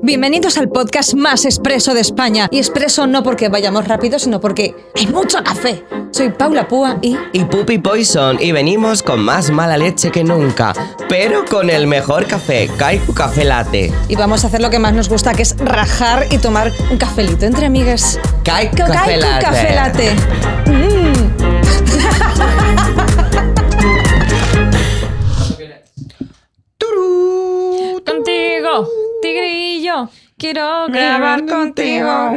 Bienvenidos al podcast más expreso de España. Y expreso no porque vayamos rápido, sino porque hay mucho café. Soy Paula Púa y... Y Puppy Poison, y venimos con más mala leche que nunca, pero con el mejor café, Kaiku Café Latte. Y vamos a hacer lo que más nos gusta, que es rajar y tomar un cafelito entre amigas. Kaiku Café Latte. Café Latte. Mm. quiero grabar contigo.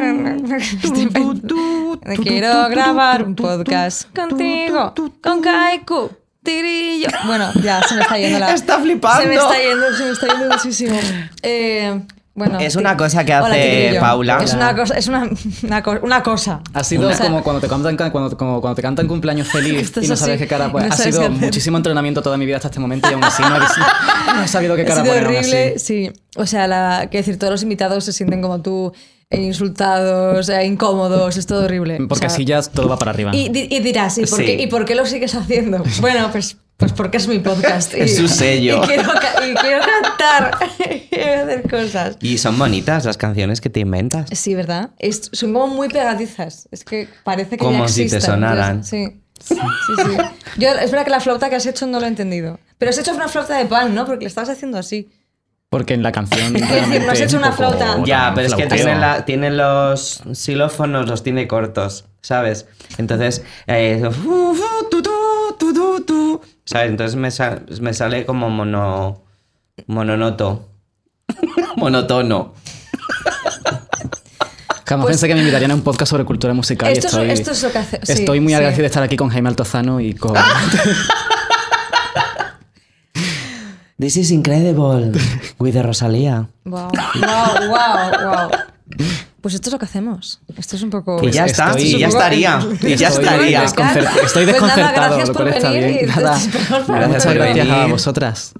Quiero grabar un podcast contigo, con Kaiku, tigrillo. Bueno, ya se me está yendo la. Está flipando. Se me está yendo, se me está yendo muchísimo. Eh, bueno, Es una cosa que hace. Paula. Es una cosa, es una, una, co- una cosa. Ha sido como cuando te cantan, cuando, como cuando te cantan cumpleaños feliz y no sabes así, qué cara pues, no Ha sido muchísimo entrenamiento toda mi vida hasta este momento y aún así no he, no he sabido qué Ha cara sido poner aún horrible, así. sí. O sea, la, quiero decir, todos los invitados se sienten como tú, eh, insultados, eh, incómodos, es todo horrible. Porque O sea, así ya todo va para arriba. Y dirás, ¿y por, Sí. qué, ¿y por qué lo sigues haciendo? Bueno, pues, pues porque es mi podcast. y- Es su sello. Y quiero, y quiero cantar, quiero hacer cosas. Y son bonitas las canciones que te inventas. Sí, ¿verdad? Es- son como muy pegadizas. Es que parece que Como ya si te sonaran. Sí. Sí, sí. Yo, es verdad que la flauta que has hecho no lo he entendido. Pero has hecho una flauta de pan, ¿no? Porque le estabas haciendo así. Porque en la canción. decir, realmente no has es hecho un una flauta. Ya, pero es que tiene, la- tiene los xilófonos, los tiene cortos, ¿sabes? Entonces, eh, Entonces me, sa- me sale como mono, mononoto. Monotono. Jamás pensé que me invitarían a un podcast sobre cultura musical. Pues Esto y es- estoy, esto es lo que hace- sí, Estoy muy sí. agradecido de estar aquí con Jaime Altozano y con. This is incredible. With the Rosalía. Wow, wow, wow, wow. Pues esto es lo que hacemos. Esto es un poco. Y ya está, estoy- y ya estaría. Y ya Estoy estaría. desconcer- Estoy Pues nada, desconcertado, gracias lo por cual está venir bien. Nada. por Gracias Muchas por gracias a vosotras.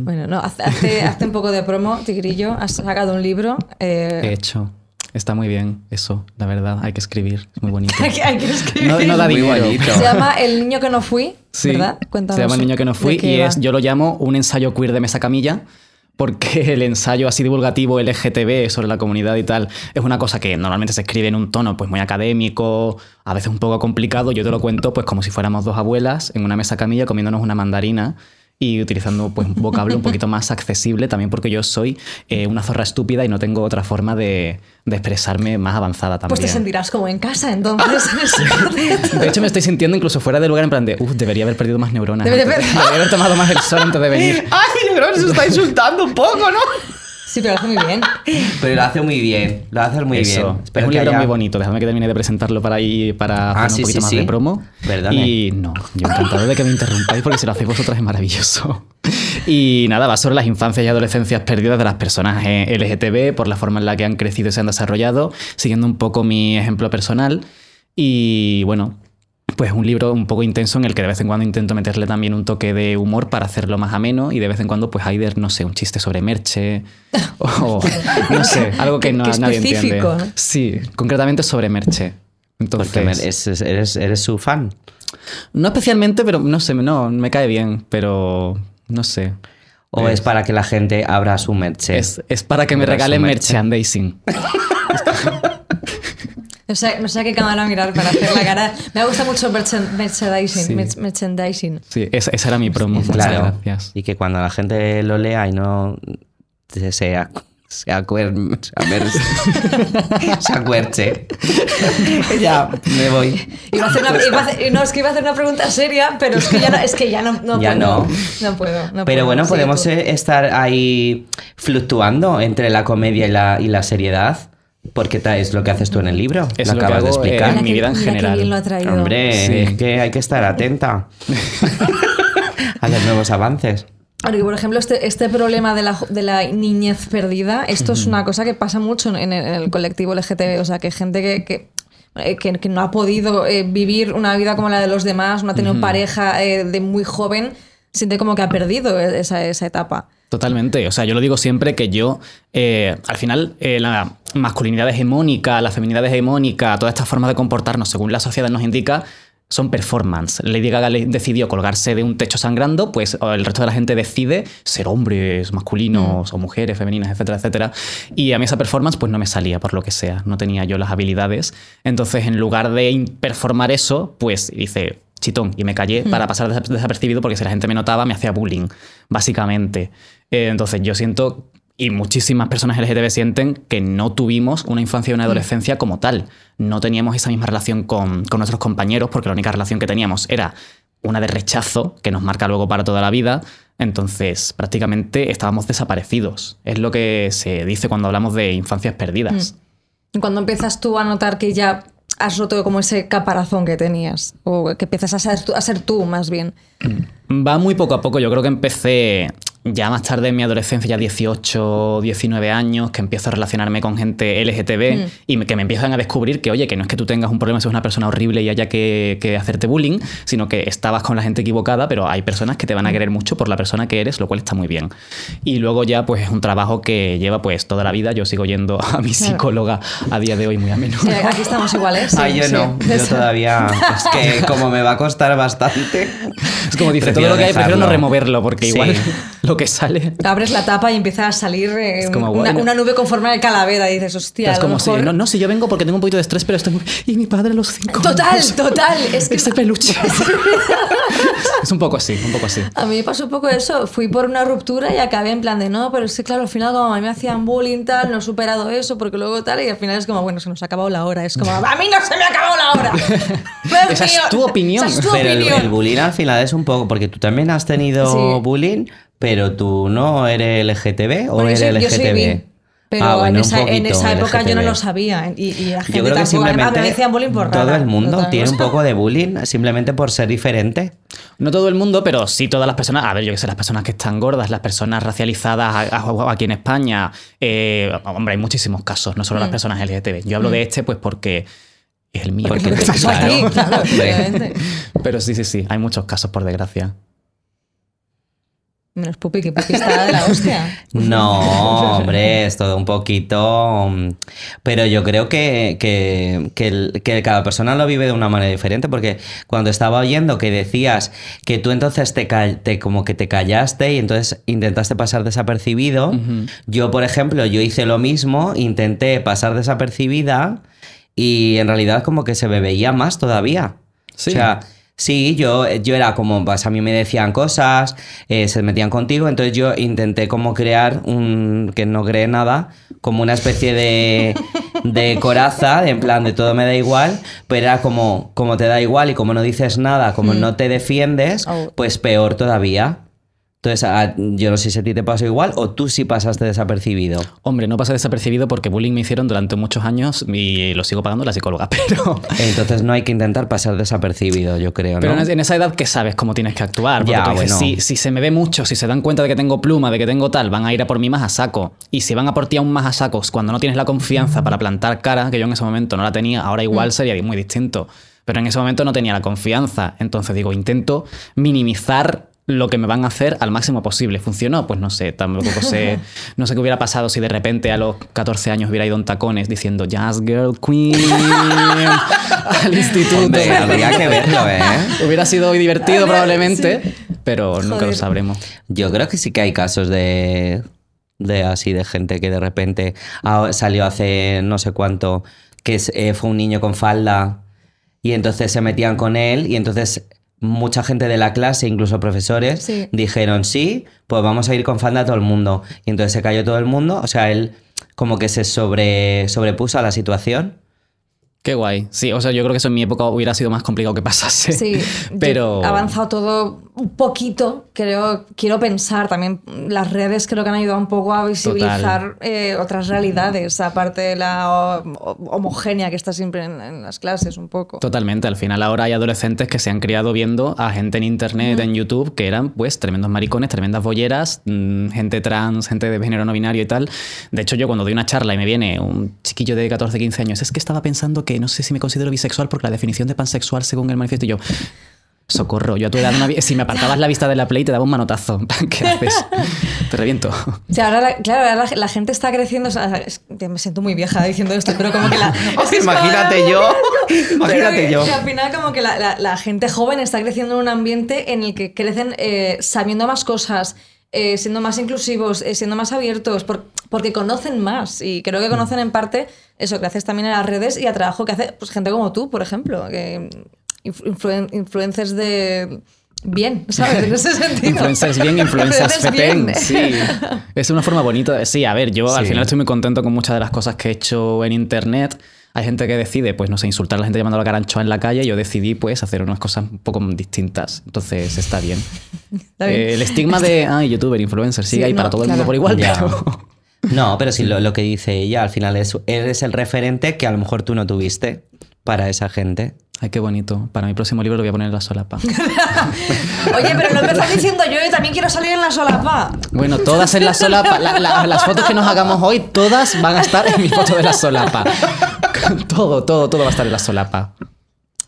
Bueno, no, hazte- hazte un poco de promo, Tigrillo. Has sacado un libro. eh, He hecho. Está muy bien eso, la verdad. Hay que escribir. Es muy bonito. hay que- escribir. No, no da Muy dinero. bonito. Se llama El niño que no fui, Sí, ¿verdad? Cuéntanos. se llama El niño que no fui y es, yo lo llamo un ensayo queer de mesa camilla porque el ensayo así divulgativo LGTB sobre la comunidad y tal es una cosa que normalmente se escribe en un tono pues muy académico, a veces un poco complicado. Yo te lo cuento pues como si fuéramos dos abuelas en una mesa camilla comiéndonos una mandarina y utilizando pues un vocablo un poquito más accesible también porque yo soy eh, una zorra estúpida y no tengo otra forma de, de expresarme más avanzada también. Pues te sentirás como en casa, entonces. De hecho, me estoy sintiendo incluso fuera de lugar en plan de, uff, debería haber perdido más neuronas. Antes. haber- Debería haber tomado más el sol antes de venir. Ay, yo creo que se está insultando un poco, ¿no? Sí, pero lo hace muy bien. Pero lo hace muy bien. Lo hace muy Eso. bien. es un que libro haya- muy bonito. Déjame que termine de presentarlo para ir para Ah, hacer sí, un poquito sí, más sí. de promo. Perdone. Y no, yo encantado de que me interrumpáis porque si lo hacéis vosotras es maravilloso. Y nada, va sobre las infancias y adolescencias perdidas de las personas eh, LGTB por la forma en la que han crecido y se han desarrollado, siguiendo un poco mi ejemplo personal. Y bueno, pues un libro un poco intenso en el que de vez en cuando intento meterle también un toque de humor para hacerlo más ameno y de vez en cuando pues hay de, no sé, un chiste sobre Merche o no sé, algo que no, qué nadie específico, entiende. ¿no? Sí, concretamente sobre Merche. Entonces, Porque me- es- es- eres, eres su fan. no especialmente, pero no sé, no, me cae bien, pero no sé. O es para que la gente abra su merche. Es, es para que me regalen merche. merchandising. No sé, no sé a qué cámara mirar para hacer la cara. Me gusta mucho merchan- merchandising. Sí. merch- merchandising. Sí, esa, esa era mi promo. Muchas Claro. gracias. Y que cuando la gente lo lea y no se, se, se acuer- se amer- se acuerche. ya, me voy. Iba a hacer una, iba a hacer- no, es que iba a hacer una pregunta seria, pero es que ya no, es que ya no, no Ya puedo. no. No puedo. no Pero puedo. bueno, podemos tú. eh, estar ahí fluctuando entre la comedia y la, y la seriedad. Porque es lo que haces tú en el libro. Es lo lo que acabas de hago, eh, explicar. Mira mi vida en general. bien lo ha traído. Hombre, Sí. es que hay que estar atenta a los nuevos avances. Porque, por ejemplo, este, este problema de la, de la niñez perdida, esto es una cosa que pasa mucho en el, en el colectivo LGTB. O sea, que gente que, que, eh, que- que no ha podido eh, vivir una vida como la de los demás, no ha tenido pareja eh, de muy joven, siente como que ha perdido esa, esa etapa. Totalmente. O sea, yo lo digo siempre que yo, eh, al final, eh, la masculinidad hegemónica, la feminidad hegemónica, todas estas formas de comportarnos según la sociedad nos indica, son performance. Lady Gaga decidió colgarse de un techo sangrando, pues el resto de la gente decide ser hombres, masculinos o mujeres, femeninas, etcétera, etcétera. Y a mí esa performance pues no me salía por lo que sea, no tenía yo las habilidades. Entonces, en lugar de performar eso, pues hice chitón y me callé para pasar desa- desapercibido porque si la gente me notaba me hacía bullying, básicamente. Eh, entonces, yo siento y muchísimas personas LGTB sienten que no tuvimos una infancia y una adolescencia como tal. No teníamos esa misma relación con, con nuestros compañeros porque la única relación que teníamos era una de rechazo que nos marca luego para toda la vida. Entonces, prácticamente estábamos desaparecidos. Es lo que se dice cuando hablamos de infancias perdidas. Y Cuando empiezas tú a notar que ya has roto como ese caparazón que tenías, o que empiezas a ser, tú- a ser tú más bien. Va muy poco a poco. Yo creo que empecé ya más tarde en mi adolescencia, ya 18, 19 años, que empiezo a relacionarme con gente LGTB y me- que me empiezan a descubrir que, oye, que no es que tú tengas un problema, seas una persona horrible y haya que, que hacerte bullying, sino que estabas con la gente equivocada, pero hay personas que te van a querer mucho por la persona que eres, lo cual está muy bien. Y luego ya, pues es un trabajo que lleva pues toda la vida. Yo sigo yendo a mi psicóloga a día de hoy muy a menudo. Sí, aquí estamos iguales. Ay, yo no. Yo todavía. Es que como me va a costar bastante. Es como dice, todo lo que hay, prefiero no removerlo, porque Sí. igual lo que sale Abres la tapa y empieza a salir eh, Es como, una, una nube con forma de calavera y dices, hostia, es como si, mejor- no, no, si yo vengo porque tengo un poquito de estrés, pero estoy muy... Y mi padre a los cinco Total, años. total. Es que Ese peluche. es un poco así, un poco así. A mí me pasó un poco eso. Fui por una ruptura y acabé en plan de no, pero es que claro, al final como a mí me hacían bullying tal, no he superado eso porque luego tal y al final es como, bueno, se nos ha acabado la hora. Es como, a mí no se me ha acabado la hora. Pero Esa es tu opinión. Esa es tu Pero el, opinión. el bullying al final es un poco. Porque tú también has tenido Sí. bullying, pero tú no eres LGTB o Bueno, yo eres soy- yo soy LGTB. bi, pero Ah, bueno, en, esa, en esa época yo no LGTB. lo sabía. Y, y la gente Yo creo que simplemente me decían bullying por todo rara, el mundo tiene un poco de bullying simplemente por ser diferente. No todo el mundo, pero sí todas las personas. A ver, yo que sé, las personas que están gordas, las personas racializadas a- a- aquí en España. eh, hombre, hay muchísimos casos, no solo las personas LGTB. Yo hablo de este, pues porque es el mío. Porque Lo que Sí, pasó claro. aquí, claro. Pero sí, sí, sí, hay muchos casos, por desgracia. Menos Pupi, que Pupi está de la hostia. No, hombre, es todo un poquito. mm, Pero yo creo que, que, que cada persona lo vive de una manera diferente, porque cuando estaba oyendo que decías que tú entonces te, te- como que te callaste y entonces intentaste pasar desapercibido, yo, por ejemplo, yo hice lo mismo, intenté pasar desapercibida y en realidad como que se me veía más todavía. Sí. O sea, sí, yo, yo era como, pues a mí me decían cosas, eh, se metían contigo, entonces yo intenté como crear un, que no cree nada, como una especie de, de coraza, de en plan de todo me da igual, pero era como, como te da igual y como no dices nada, como no te defiendes, pues peor todavía. Entonces, a- yo no sé si a ti te pasó igual o tú sí pasaste desapercibido. Hombre, no pasa desapercibido porque bullying me hicieron durante muchos años y lo sigo pagando la psicóloga, pero... Entonces no hay que intentar pasar desapercibido, yo creo, ¿no? Pero en en esa edad que sabes cómo tienes que actuar. Porque Ya, tú dices, bueno. si, si se me ve mucho, si se dan cuenta de que tengo pluma, de que tengo tal, van a ir a por mí más a saco. Y si van a por ti aún más a sacos cuando no tienes la confianza para plantar cara, que yo en ese momento no la tenía, ahora igual sería muy distinto. Pero en ese momento no tenía la confianza. Entonces digo, intento minimizar lo que me van a hacer al máximo posible. ¿Funcionó? Pues no sé, tampoco sé, no sé qué hubiera pasado si de repente a los 14 años hubiera ido en tacones diciendo Jazz Girl Queen al instituto. Hombre, habría que verlo, ¿eh? Hubiera sido muy divertido probablemente, pero nunca lo sabremos. Yo creo que sí que hay casos de, de así, de gente que de repente ah, salió hace no sé cuánto, que eh, fue un niño con falda y entonces se metían con él y entonces mucha gente de la clase, incluso profesores, Sí. dijeron sí, pues vamos a ir con falda a todo el mundo. Y entonces se cayó todo el mundo, o sea, él como que se sobre, sobrepuso a la situación. Qué guay. Sí, o sea, yo creo que eso en mi época hubiera sido más complicado que pasase. Sí, pero ha avanzado todo un poquito, creo, quiero pensar también, las redes creo que han ayudado un poco a visibilizar eh, otras realidades, aparte de la ho- ho- homogénea que está siempre en, en las clases un poco. Totalmente. Al final ahora hay adolescentes que se han criado viendo a gente en internet, en YouTube, que eran pues tremendos maricones, tremendas bolleras, mm, gente trans, gente de género no binario y tal. De hecho, yo cuando doy una charla y me viene un chiquillo de 14, 15 años, es que estaba pensando que no sé si me considero bisexual porque la definición de pansexual según el manifiesto y yo... socorro. Yo a tu edad, había- si me apartabas la vista de la Play, te daba un manotazo. ¿Qué haces? Te reviento. O sea, ahora, la- claro, ahora la, la gente está creciendo. o sea, es- me siento muy vieja diciendo esto, pero como que la. es que es como- Imagínate yo. Imagínate que- yo. que al final, como que la, gente joven está creciendo en un ambiente en el que crecen eh, sabiendo más cosas, eh, siendo más inclusivos, eh, siendo más abiertos, por- porque conocen más. Y creo que conocen en parte eso, gracias también a las redes y al trabajo que hace pues, gente como tú, por ejemplo, que influ- influen- influencers de. Bien, ¿sabes? En ese sentido. Influencers bien, influencers fetén. Sí. Es una forma bonita de. Sí, a ver, yo al final estoy muy contento con muchas de las cosas que he hecho en internet. Hay gente que decide, pues no sé, insultar a la gente llamando a la caranchoa en la calle. Yo decidí, pues, hacer unas cosas un poco distintas. Entonces está bien. Está bien. Eh, el estigma de, ah, youtuber, influencer, sigue Sí, ahí no, para todo el mundo por igual, Ya. pero. No, pero sí, lo, lo que dice ella, al final es, eres el referente que a lo mejor tú no tuviste para esa gente. Ay, qué bonito. Para mi próximo libro lo voy a poner en la solapa. Oye, pero lo empezó diciendo yo y también quiero salir en la solapa. Bueno, todas en la solapa. La- la- las fotos que nos hagamos hoy, todas van a estar en mi foto de la solapa. Todo, todo, todo va a estar en la solapa.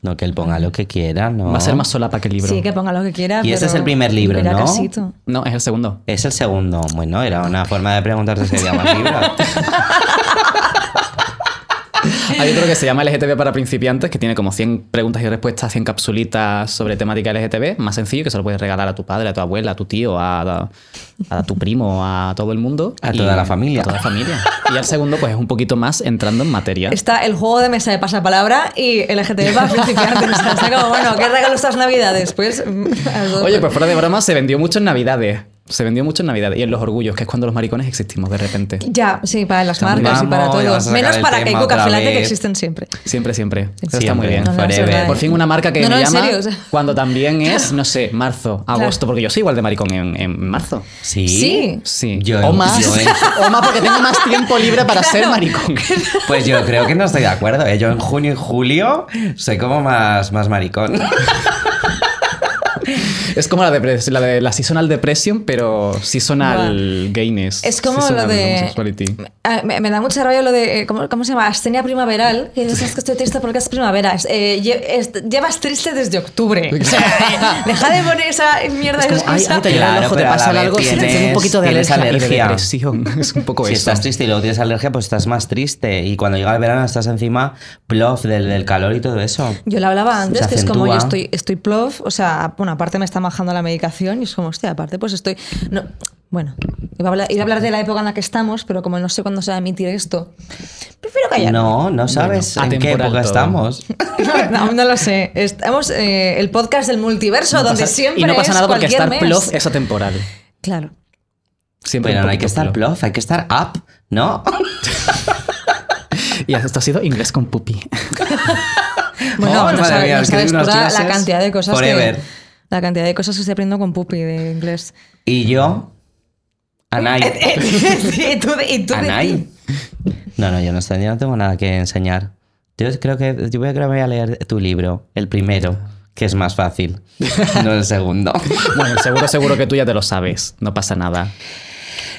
No, que él ponga lo que quiera, ¿no? Va a ser más solapa que libro. Sí, que ponga lo que quiera. Y ese es el primer libro, ¿no? casito. No, es el segundo. Es el segundo. Bueno, era una forma de preguntarse si había más libros. Hay otro que se llama LGTB para principiantes, que tiene como 100 preguntas y respuestas, 100 capsulitas sobre temática LGTB, más sencillo, que se lo puedes regalar a tu padre, a tu abuela, a tu tío, a, a tu primo, a todo el mundo. A Y- toda la familia. A toda la familia. Y al segundo, pues es un poquito más entrando en materia. Está el juego de mesa de pasapalabra y el LGTB para principiantes. O sea, está como, bueno, ¿qué regalo estas navidades? Pues. mm, Oye, pues fuera de broma, se vendió mucho en Navidades. Se vendió mucho en Navidades. Y en los orgullos, que es cuando los maricones existimos de repente. Ya, sí, para las Estamos- marcas y para Vamos, ya todo. vas a sacar Menos para Keiko Cafelate, que existen siempre. Siempre, siempre. Eso está muy bien. No, no. Por fin una marca que No, no, me en llama serio, o sea. cuando también es, no sé, marzo, agosto, porque yo soy igual de maricón en, en marzo. Sí. Sí. Sí. Yo- o más. yo en- O más porque tengo más tiempo libre para ser maricón. Pues yo creo que no estoy de acuerdo. ¿eh? Yo en junio y julio soy como más, más maricón. Es como la de, la de la seasonal depression, pero seasonal gayness. Es como lo Seasonal de. homosexuality. Ah, Me, me da mucha rabia lo de. eh, ¿Cómo, cómo se llama? Astenia primaveral. Que dices, "Es que estoy triste porque es primavera. Es, eh, lle- es- llevas triste desde octubre. O sea, eh, deja de poner esa mierda Es de como, ay, excusa. ay, te llora el Claro, ojo, te pasa algo, tienes- tengo un poquito de tienes alergia, de alergia. depresión. Es un poco Si eso. estás triste y luego tienes alergia, pues estás más triste. Y cuando llega el verano estás encima plof del, del calor y todo eso. Yo le hablaba antes, que es como yo estoy, estoy plof, o sea, bueno, aparte me está bajando la medicación y es como, hostia, aparte pues estoy... No, bueno, iba a, hablar, iba a hablar de la época en la que estamos, pero como no sé cuándo se va a emitir esto, prefiero callar. No, no sabes Bueno, en qué época todo. estamos. No, aún no lo sé. Estamos eh, el podcast del multiverso, No donde pasa- siempre y no pasa nada porque cualquier estar mes. plof es atemporal. Claro. Siempre Pero no hay que estar plof. plof, hay que estar up, ¿no? Y esto ha sido inglés con pupi. Bueno, Oh, no sabes, mía, no es que sabes toda la cantidad de cosas forever. que... La cantidad de cosas que estoy aprendiendo con Pupi de inglés. Y yo, Anay. y tú, y Anay. No, no, yo no, estoy- yo no tengo nada que enseñar. Yo creo que yo voy a, creo que voy a leer tu libro, el primero, que es más fácil, no el segundo. Bueno, seguro, seguro que tú ya te lo sabes. No pasa nada.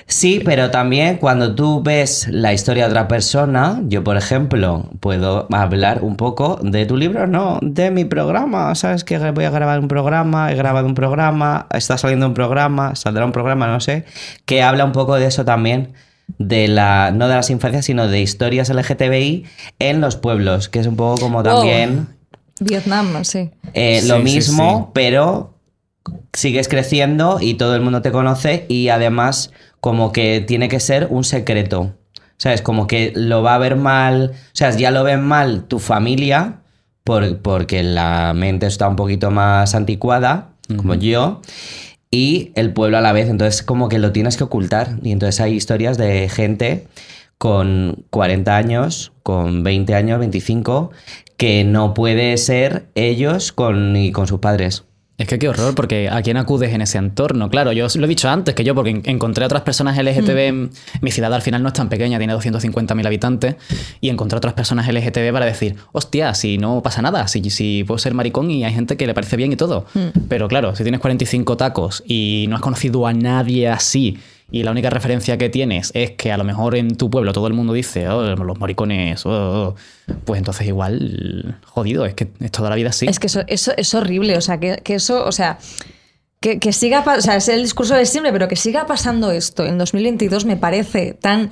Sí, pero también cuando tú ves la historia de otra persona, yo por ejemplo puedo hablar un poco de tu libro, no, de mi programa. Sabes que voy a grabar un programa, he grabado un programa, está saliendo un programa, saldrá un programa, no sé, que habla un poco de eso también. De la, no de las infancias, sino de historias LGTBI en los pueblos, que es un poco como también Vietnam, sí. eh, Sí, lo sí, mismo, sí. pero sigues creciendo y todo el mundo te conoce y además como que tiene que ser un secreto. ¿Sabes? Como que lo va a ver mal, o sea, ya lo ven mal tu familia por- porque la mente está un poquito más anticuada, como yo, y el pueblo a la vez, entonces como que lo tienes que ocultar. Y entonces hay historias de gente con 40 años, con 20 años, 25, que no puede ser ellos con, ni con sus padres. Es que qué horror, porque ¿a quién acudes en ese entorno? Claro, yo lo he dicho antes, que yo porque en- encontré a otras personas LGTB, en- mi ciudad al final no es tan pequeña, tiene 250.000 habitantes, y encontré a otras personas LGTB para decir, hostia, si no pasa nada, si, si puedo ser maricón y hay gente que le parece bien y todo. Pero claro, si tienes 45 tacos y no has conocido a nadie así, y la única referencia que tienes es que a lo mejor en tu pueblo todo el mundo dice, oh, los maricones, oh, oh", pues entonces igual, jodido, es que es toda la vida así. Es que eso, eso es horrible, o sea, que, que eso, o sea, que, que siga, o sea, es el discurso de siempre, pero que siga pasando esto en 2022 me parece tan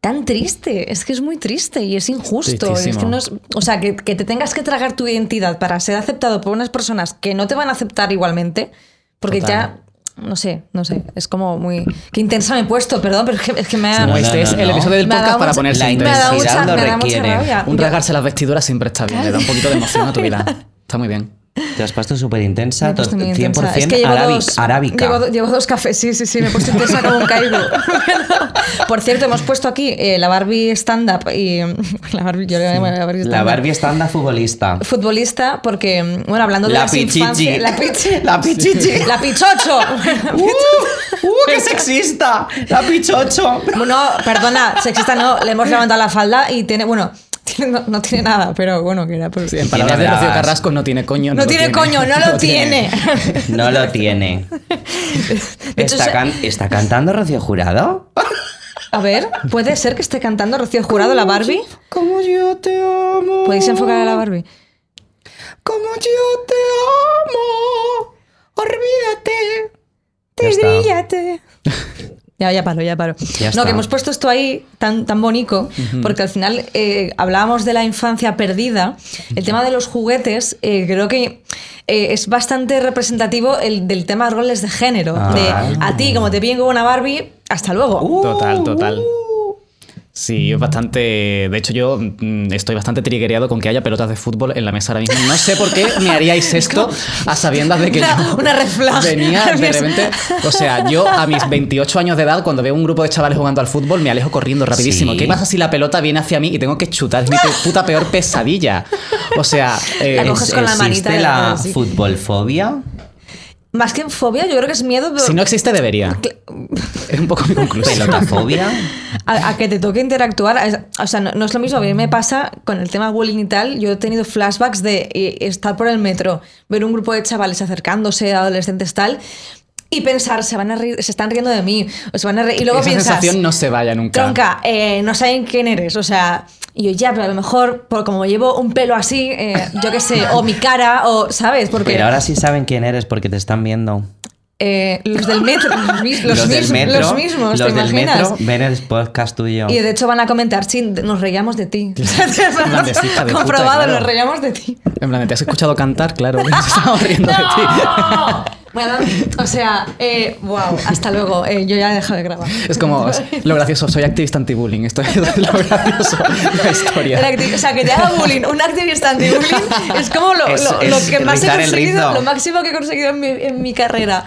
tan triste, es que es muy triste y es injusto, es que Tristísimo. no es- o sea, que, que te tengas que tragar tu identidad para ser aceptado por unas personas que no te van a aceptar igualmente, porque Total. ya no sé, no sé, es como muy qué intensa me he puesto, perdón, pero es que, es que me ha No, No, este no, es no, el no. episodio del me ha podcast dado para mucha- ponerse La intensidad mucha, lo me da mucha requiere. rabia. Un rasgarse las vestiduras siempre está bien, le da un poquito de emoción a tu vida. Está muy bien. Te has puesto súper intensa, Me he puesto muy 100% intensa. Es que llevo arábic- dos, arábica. Llevo, llevo dos cafés, sí, sí, sí, me he puesto intensa como un caigo. Por cierto, hemos puesto aquí eh, la Barbie stand-up y... La Barbie, yo le llamo la Barbie La stand-up. Barbie está futbolista. Futbolista, porque, bueno, hablando de La las pichichi. infancias... La pichichi. La pichichi. La pichocho. ¡Uh! ¡Uh, qué sexista! ¡La pichocho! No, perdona, sexista no, le hemos levantado la falda y tiene, bueno, no, no tiene nada, pero bueno, que era por... Sí, en palabras de Rocío. Carrasco, no tiene coño. no lo tiene coño, no lo tiene. No lo tiene. Hecho, ¿Está, can- ¿Está cantando Rocío Jurado? A ver, ¿puede ser que esté cantando Rocío Jurado la Barbie? Como yo te amo. ¿Podéis enfocar a la Barbie? Como yo te amo. Olvídate. Tríllate. Ya, ya paro, ya paro. Ya no, que hemos puesto esto ahí tan, tan bonito, porque al final eh, hablábamos de la infancia perdida. El tema de los juguetes, eh, creo que eh, es bastante representativo el, del tema de roles de género. Ah. De a ti, como te piden con una Barbie, hasta luego. Uh. Total, total. Sí, es bastante. De hecho, yo mm, estoy bastante trigueado con que haya pelotas de fútbol en la mesa ahora mismo. No sé por qué me haríais esto a sabiendas de que Una- yo una red flag. venía de repente. O sea, yo a mis 28 años de edad, cuando veo un grupo de chavales jugando al fútbol, me alejo corriendo rapidísimo. Sí. ¿Qué pasa si la pelota viene hacia mí y tengo que chutar? Es mi puta peor pesadilla. O sea, eh, La coges con la manita ¿Existe la futbolfobia? Más que fobia, yo creo que es miedo pero- si no existe, debería. Es un poco mi conclusión. ¿Pelotafobia? a, a que te toque interactuar. O sea, no, no es lo mismo. A mí me pasa con el tema bullying y tal. Yo he tenido flashbacks de eh, estar por el metro, ver un grupo de chavales acercándose, adolescentes tal, y pensar, se van a reír, se están riendo de mí, o se van a reír. Y luego Esa piensas, sensación no se vaya nunca. tronca, eh, no saben quién eres. O sea, y yo ya, pero a lo mejor, por como llevo un pelo así, eh, yo qué sé, o mi cara, o, ¿sabes? Porque Pero ahora sí saben quién eres porque te están viendo. eh, los del metro, los, mis- los Los del mis- metro, los mismos, los ¿te del imaginas? metro ven el podcast tuyo. Y de hecho van a comentar, sí, nos reíamos de ti. plan de, "Sí, hija de puta, Comprobado, claro". nos reíamos de ti. En plan, ¿te has escuchado cantar? Claro, nos estamos riendo de ti. O sea, eh, wow, hasta luego. eh, yo ya he dejado de grabar. Es como lo gracioso, soy activista anti-bullying. Esto es lo gracioso de la historia. o sea, que te haga bullying, un activista anti-bullying, es como lo, Es- lo- es lo que más he conseguido, lo máximo que he conseguido en mi, en mi carrera.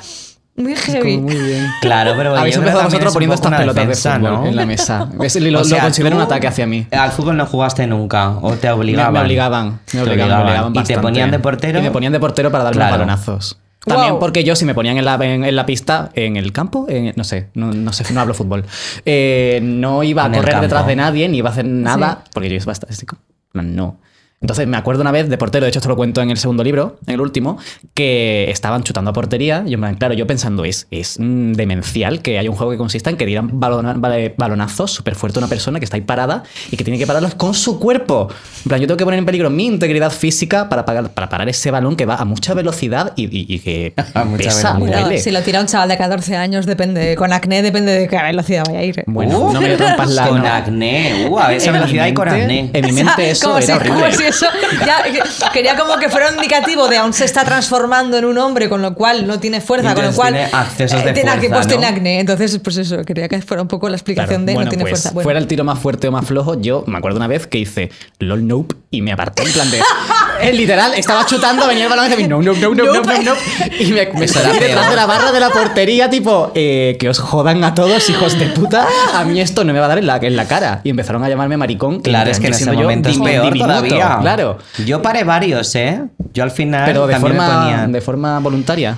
Muy heavy. Muy bien. Claro, pero Habéis empezado vosotros poniendo estas una pelotas defensa, de fútbol ¿no? en la mesa. Es- lo, O lo sea, considero un ataque hacia mí. Al fútbol no jugaste nunca o te obligaban. Me, me obligaban, me Te obligaban, me obligaban Y te ponían de portero. Y me ponían de portero para darme Claro. balonazos. También Wow. porque yo, si me ponían en la, en, en la pista, en el campo, en- no sé, no, no sé, no hablo fútbol, eh, no iba a correr detrás de nadie ni iba a hacer nada, porque yo iba a estar así no. Entonces me acuerdo una vez de portero, de hecho esto lo cuento en el segundo libro, en el último, que estaban chutando a portería. Y en plan, claro, yo pensando, es, es mm, demencial que haya un juego que consista en que tiran balona- balonazos súper fuerte a una persona que está ahí parada y que tiene que pararlos con su cuerpo. En plan, yo tengo que poner en peligro mi integridad física para, pagar- para parar ese balón que va a mucha velocidad y, y- y que A mucha pesa, velocidad. duele. si lo tira un chaval de 14 años, depende. Con acné depende de qué velocidad vaya a ir. ¿eh? Bueno, Uh, no me rompas la... Con no. acné. Uh, a esa velocidad y con mente- acné. En mi O sea, mente eso era si, horrible. si eso ya, que- quería como que fuera un indicativo de aún se está transformando en un hombre, con lo cual no tiene fuerza, con lo cual tiene accesos de tiene acné, fuerza, pues ¿no? tiene acné. Entonces, pues eso, quería que fuera un poco la explicación Claro, de bueno, no tiene pues, fuerza. Bueno. Fuera el tiro más fuerte o más flojo, yo me acuerdo una vez que hice LOL nope y me aparté en plan de. eh, literal, estaba chutando, venía el balón y decía no, no, no, no, no, no, no. Y me, me salí detrás de la barra de la portería, tipo, eh, que os jodan a todos, hijos de puta. A mí esto no me va a dar en la, en la cara. Y empezaron a llamarme maricón. Claro, es que en ese siendo yo momento es peor diminuto, todavía. Claro. Yo paré varios, ¿eh? Yo al final Pero de también me forma, ponía... de forma voluntaria.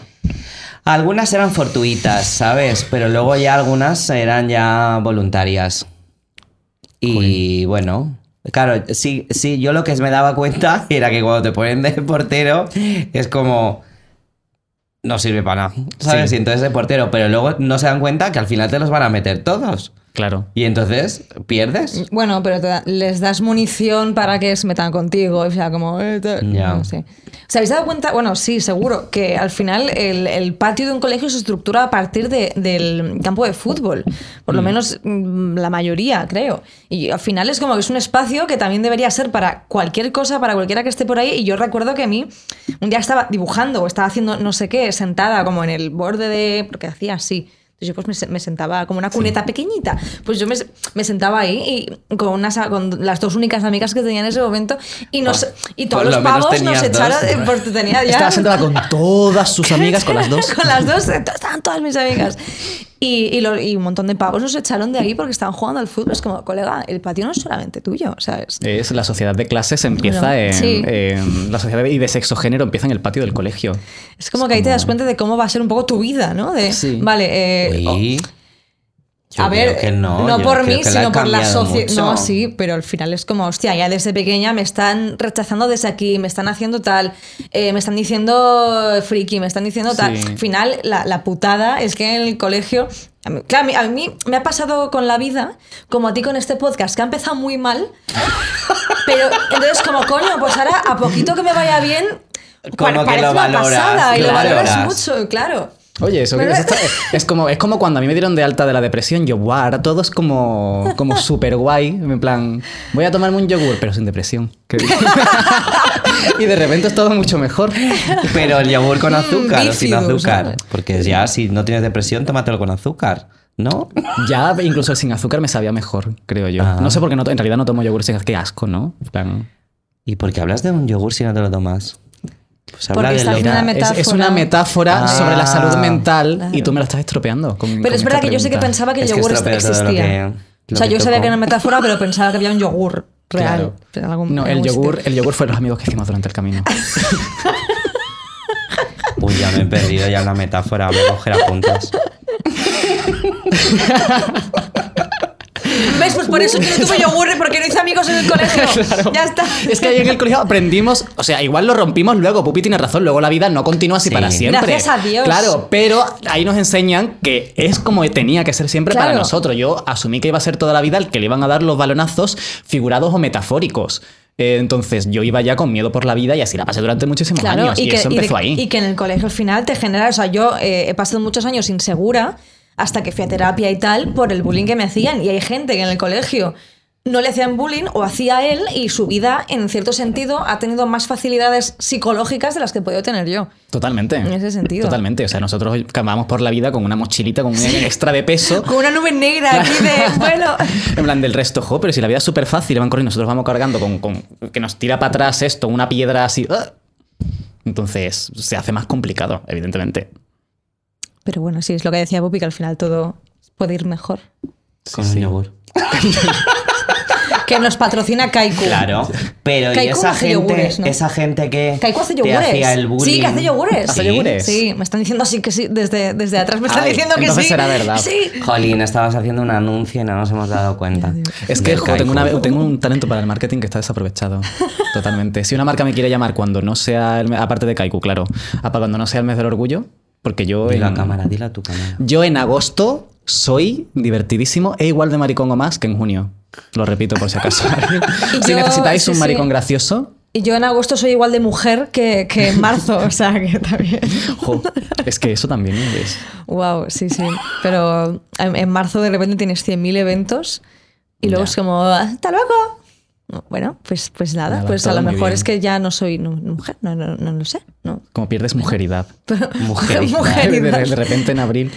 Algunas eran fortuitas, ¿sabes? Pero luego ya algunas eran ya voluntarias. Y bueno, claro, sí, sí, yo lo que me daba cuenta era que cuando te ponen de portero es como... no sirve para nada, ¿sabes? Sí. Y entonces de portero, pero luego no se dan cuenta que al final te los van a meter todos. Claro. Y entonces pierdes. Bueno, pero te da- les das munición para que se metan contigo. O sea, como. Ya. No sé. ¿Os habéis dado cuenta? Bueno, sí, seguro. Que al final el, el patio de un colegio se estructura a partir de- del campo de fútbol. Por lo menos mm, la mayoría, creo. Y al final es como que es un espacio que también debería ser para cualquier cosa, para cualquiera que esté por ahí. Y yo recuerdo que a mí un día estaba dibujando o estaba haciendo no sé qué, sentada como en el borde de. Porque hacía así. Yo pues me, me sentaba como una cuneta pequeñita. Pues yo me, me sentaba ahí y con, unas, con las dos únicas amigas que tenía en ese momento y, nos, y todos por los lo pavos nos echaron... Porque tenía ya... Estaba sentada con todas sus amigas, con las dos. con las dos, eh, estaban todas mis amigas. Y, y, lo- y un montón de pavos nos echaron de ahí porque estaban jugando al fútbol. Es como, colega, el patio no es solamente tuyo, ¿sabes? Es la sociedad de clases empieza en, sí. en- la sociedad y de sexo género empieza en el patio del colegio. Es como que ahí te das cuenta de cómo va a ser un poco tu vida, ¿no? De, Sí. vale, eh, yo a ver, que no, por mí, sino por la sociedad. No, sí, pero al final es como, hostia, ya desde pequeña me están rechazando desde aquí, me están haciendo tal, eh, me están diciendo friki, me están diciendo tal. Sí. Al final, la, la putada es que en el colegio. a mí- Claro, a mí, a mí me ha pasado con la vida, como a ti con este podcast, que ha empezado muy mal. Pero entonces, como coño, pues ahora a poquito que me vaya bien. Como que lo valoras, pasada y lo lo valoras valoras. mucho, claro. Oye, eso, Pero- eso está- es, como, es como cuando a mí me dieron de alta de la depresión. Yo, guau, ahora todo es como, como súper guay. En plan, voy a tomarme un yogur, pero sin depresión. Y de repente es todo mucho mejor. Pero el yogur con azúcar o sin azúcar. ¿sabes? Porque ya si no tienes depresión, tómatelo con azúcar, ¿no? Ya incluso el sin azúcar me sabía mejor, creo yo. Ah. No sé por qué no, en realidad no tomo yogur sin azúcar. Qué asco, ¿no? En plan, ¿Y por qué hablas de un yogur si no te lo tomas? Pues habla de lo- una es, es una metáfora. metáfora Ah. sobre la salud mental Claro. y tú me la estás estropeando. con- Pero con es verdad que yo sé que pensaba que el Es yogur lo existía. o sea, yo sabía que era una metáfora, pero pensaba que había un yogur real. Claro. en algún- No, el yogur, sitio. el yogur fue los amigos que hicimos durante el camino. Uy, ya me he perdido ya en la metáfora. Voy a coger apuntes. ¿Ves? Pues por eso yo no tuve yogur, porque no hice amigos en el colegio. Ya está. Es que ahí en el colegio aprendimos, o sea, igual lo rompimos luego, Pupi tiene razón, luego la vida no continúa así Sí. para siempre. Gracias a Dios. Claro, pero ahí nos enseñan que es como tenía que ser siempre para nosotros. Yo asumí que iba a ser toda la vida el que le iban a dar los balonazos figurados o metafóricos. Eh, entonces yo iba ya con miedo por la vida y así la pasé durante muchísimos Claro, años. Y, que, eso y de- empezó ahí. y que en el colegio al final te genera. O sea, yo eh, he pasado muchos años insegura hasta que fui a terapia y tal por el bullying que me hacían. Y hay gente que en el colegio no le hacían bullying o hacía él y su vida, en cierto sentido, ha tenido más facilidades psicológicas de las que he podido tener yo. Totalmente. En ese sentido. Totalmente. O sea, nosotros vamos por la vida con una mochilita, con un extra de peso. Con una nube negra aquí de. Bueno. En plan del resto, jo, pero si la vida es súper fácil, van corriendo, nosotros vamos cargando con, con- que nos tira para atrás esto, una piedra así. ¡ah! Entonces se hace más complicado, evidentemente. Pero bueno, sí, es lo que decía Pupi, que al final todo puede ir mejor. Con un yogur. Que nos patrocina Kaiku. Claro. Pero y esa hace gente, yogures, ¿no? esa gente que Kaiku hace te yogures. hacía el bullying. Sí, que hace yogures. ¿Hace Sí. yogures? Sí, me están diciendo así que sí, desde, desde atrás me están Ay, diciendo que entonces sí. será verdad. Sí. Jolín, estabas haciendo un anuncio y no nos hemos dado cuenta. Es que jo, tengo, Kaiku. una- tengo un talento para el marketing que está desaprovechado. Totalmente. Si una marca me quiere llamar cuando no sea, el, aparte de Kaiku, claro, cuando no sea el mes del orgullo, porque yo... Dile a en- la cámara, dile a tu cámara. Yo en agosto soy divertidísimo e igual de maricón o más que en junio. Lo repito por si acaso. Y si yo- necesitáis sí, un sí. maricón gracioso, Y yo en agosto soy igual de mujer que, que en marzo, o sea que también. jo, es que eso también es. Wow, sí, sí. Pero en, en marzo de repente tienes 100.000 eventos y luego Ya. es como, ¡hasta luego! No, Bueno, pues, pues nada, Nada, pues a lo mejor bien. es que ya no soy mujer, no, no, no lo sé. No. Como pierdes mujeridad. Mujeridad. Mujeridad. De, de repente en abril.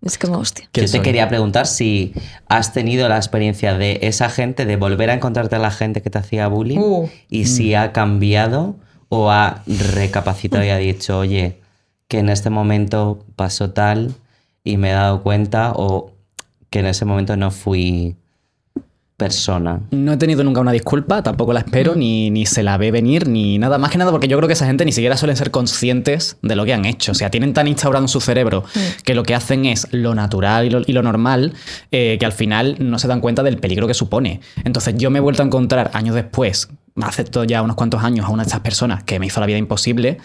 Es como, hostia. ¿Quién Yo te soy? quería preguntar si has tenido la experiencia de esa gente, de volver a encontrarte a la gente que te hacía bullying Uh. y si ha cambiado o ha recapacitado y ha dicho, oye, que en este momento pasó tal y me he dado cuenta o que en ese momento no fui persona. No he tenido nunca una disculpa, tampoco la espero, ni, ni se la ve venir, ni nada. Más que nada porque yo creo que esa gente ni siquiera suelen ser conscientes de lo que han hecho. O sea, tienen tan instaurado en su cerebro que lo que hacen es lo natural y lo, y lo normal, eh, que al final no se dan cuenta del peligro que supone. Entonces yo me he vuelto a encontrar años después, hace ya unos cuantos años, a una de estas personas que me hizo la vida imposible.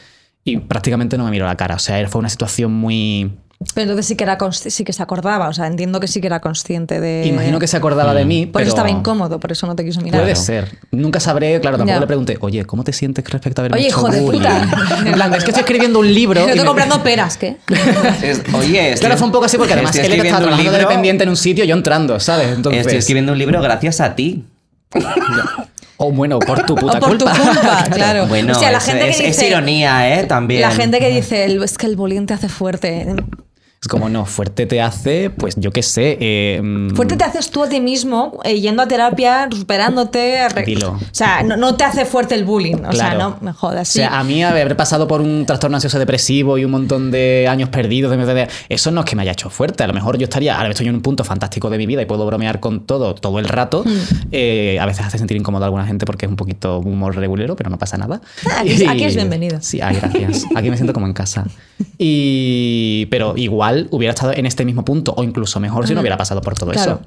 y prácticamente no me miró la cara. O sea, fue una situación muy... Pero entonces sí que, era sí que se acordaba, o sea, entiendo que sí que era consciente de... Imagino que se acordaba de mí, Eh, Por pero eso estaba incómodo, por eso no te quiso mirar. Puede ser. Nunca sabré, claro, tampoco Ya. le pregunté, oye, ¿cómo te sientes respecto a haberme Oye, hijo de bullying?" puta. En plan, es que estoy escribiendo un libro. Yo y estoy me- comprando peras, ¿qué? Es- oye, estoy- Claro, fue un poco así porque además estoy él estaba escribiendo un trabajando de libro- dependiente en un sitio y yo entrando, ¿sabes? Entonces, Estoy escribiendo un libro gracias a ti. O bueno, por tu puta o por culpa. tu culpa, claro. Bueno, o sea, la es, gente es- que es dice... ironía, ¿eh? También. La gente que dice, es que el bullying te hace fuerte. Es como, no, fuerte te hace, pues yo qué sé. eh, mm, Fuerte te haces tú a ti mismo, eh, yendo a terapia, superándote. arre- Dilo. O sea, no, no te hace fuerte el bullying. O sea, Claro. no me jodas. O sea, a mí haber pasado por un trastorno ansioso depresivo y un montón de años perdidos, de, de- de- eso no es que me haya hecho fuerte. A lo mejor yo estaría, ahora estoy en un punto fantástico de mi vida y puedo bromear con todo, todo el rato. Hmm. Eh, a veces hace sentir incómodo a alguna gente porque es un poquito humor regulero, pero no pasa nada. Ah, aquí es- aquí es bienvenido. Sí, ay, gracias. Aquí me siento como en casa. Y, pero igual hubiera estado en este mismo punto, o incluso mejor si no hubiera pasado por todo claro, eso.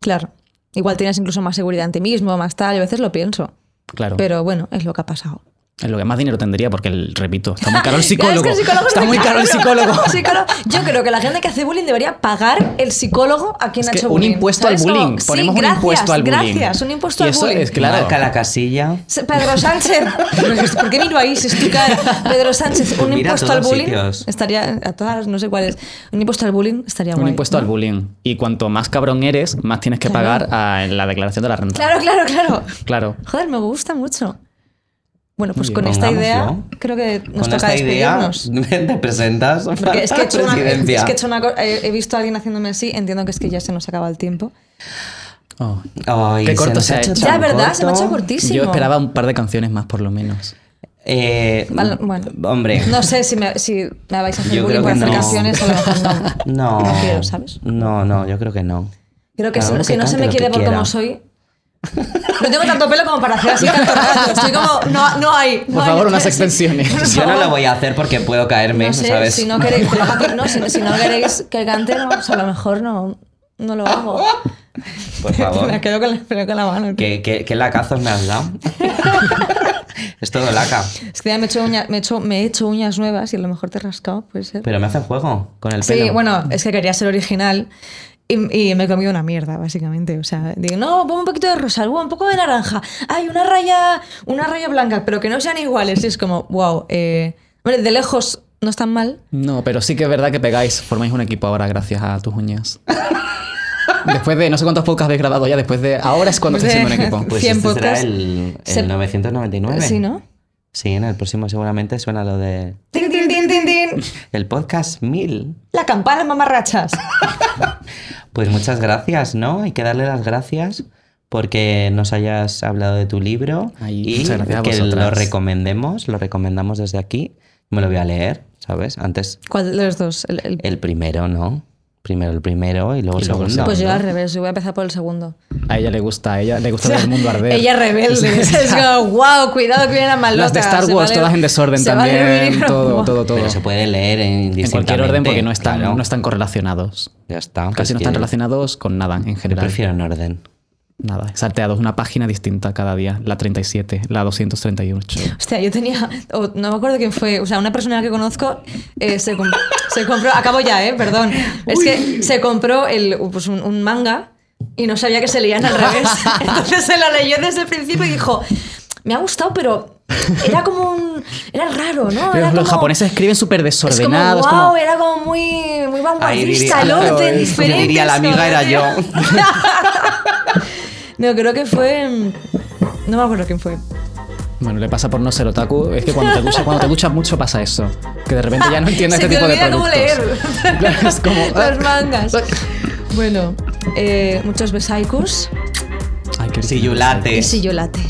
claro. Igual tienes incluso más seguridad en ti mismo, más tal. Yo a veces lo pienso. Claro. Pero bueno, es lo que ha pasado. Es lo que más dinero tendría porque, el- repito, está muy caro el psicólogo. Es que el psicólogo está es muy caro el psicólogo. Psicólogo. Yo creo que la gente que hace bullying debería pagar el psicólogo a quien Es ha hecho un bullying. impuesto al bullying. sí, Ponemos un gracias, impuesto al bullying. Gracias, un impuesto Y al eso bullying. es Claro. Marca la casilla. Pedro Sánchez. ¿Por qué miro ahí si es tu cara? Pedro Sánchez, un Pues mira a impuesto al bullying. sitios. Estaría a todas, no sé cuál es. Un impuesto al bullying estaría Un guay. impuesto al bullying. Y cuanto más cabrón eres, más tienes que Claro. pagar a- en la declaración de la renta. Claro, claro, claro. Claro. Joder, me gusta mucho. Bueno, pues con esta idea creo que nos Con toca esta idea despedirnos. te presentas Porque es que he hecho una, presidencia. es que he, hecho una co- he he visto a alguien haciéndome así, entiendo que es que ya se nos acaba el tiempo. Oh. Ay, Qué corto se ha hecho. Ya, ¿verdad? Se me ha hecho cortísimo. Yo esperaba un par de canciones más, por lo menos. Eh, Vale, bueno. Hombre. No sé si me, si me vais a hacer Yo bullying por hacer no. canciones, a lo mejor no. No. No quiero, ¿sabes? No, no, yo creo que no. Creo que si, no se me quiere por como soy. No tengo tanto pelo como para hacer así tanto rato. Estoy como. No, no hay. no Por hay- favor, unas extensiones. Yo no lo voy a hacer porque puedo caerme, No sé, ¿sabes? si no queréis, no, si, si no queréis que cante, no, pues a lo mejor no, no lo hago. Por favor. Me quedo con la, quedo con la mano. ¿Qué, qué, qué lacazos me has dado? es todo laca. Es que ya me he, hecho uña- me, he hecho, me he hecho uñas nuevas y a lo mejor te he rascado, puede ser. Pero me hace juego con el Sí, pelo. bueno, es que quería ser original y, y me he comido una mierda, básicamente. O sea, digo, no, pongo un poquito de rosa, un poco de naranja. Hay una raya, una raya blanca, pero que no sean iguales. Y es como, wow. Eh, hombre, de lejos no están mal. No, pero sí que es verdad que pegáis, formáis un equipo ahora gracias a tus uñas. Después de no sé cuántos podcasts habéis grabado ya, después de. Ahora es cuando estáis siendo un equipo. Pues 100 este será el, el Se- 999. Sí, ¿no? Sí, en el próximo seguramente suena lo de... Tin, tin, tin, tin, tin. El podcast 1000. La campana, mamarrachas. Pues muchas gracias, ¿no? Hay que darle las gracias porque nos hayas hablado de tu libro Ay, y que lo recomendemos, lo recomendamos desde aquí. Me lo voy a leer, ¿sabes? Antes ¿Cuál de los dos? El- el- el primero, ¿no? Primero el primero y luego Y el segundo. Pues yo al revés, yo voy a empezar por el segundo. A ella le gusta, a ella le gusta ver el mundo arder. Ella es rebelde. es como, wow, cuidado que viene la malota. Las de Star Wars, todas en desorden también. Todo, todo, todo. Pero se puede leer en, En cualquier orden porque no están, claro. no están correlacionados. Ya está. Casi pues no están relacionados con nada en Yo general. prefiero en orden. Nada, salteados. Una página distinta cada día. La 37, la 238. Hostia, yo tenía, o no me acuerdo quién fue, o sea, una persona que conozco eh, se, com- se compró, acabo ya, eh, perdón, es que se compró el, pues un, un manga y no sabía que se leían al revés, entonces se lo leyó desde el principio y dijo, me ha gustado, pero era como un, era raro, ¿no? Pero Era los como- japoneses escriben súper es como, desordenados. wow, como- era como muy, muy vanguardista, el orden, Yo diferente. diría la amiga era yo. No, creo que fue, no me acuerdo quién fue. Bueno, le pasa por no ser otaku. Es que cuando te duchas, cuando te duchas mucho pasa eso. Que de repente ya no entiendes este te tipo de olvida cómo productos. leer. Claro, es como- Los mangas. Bueno, eh, muchos besaicos Ay, qué Si you y late. si yo late.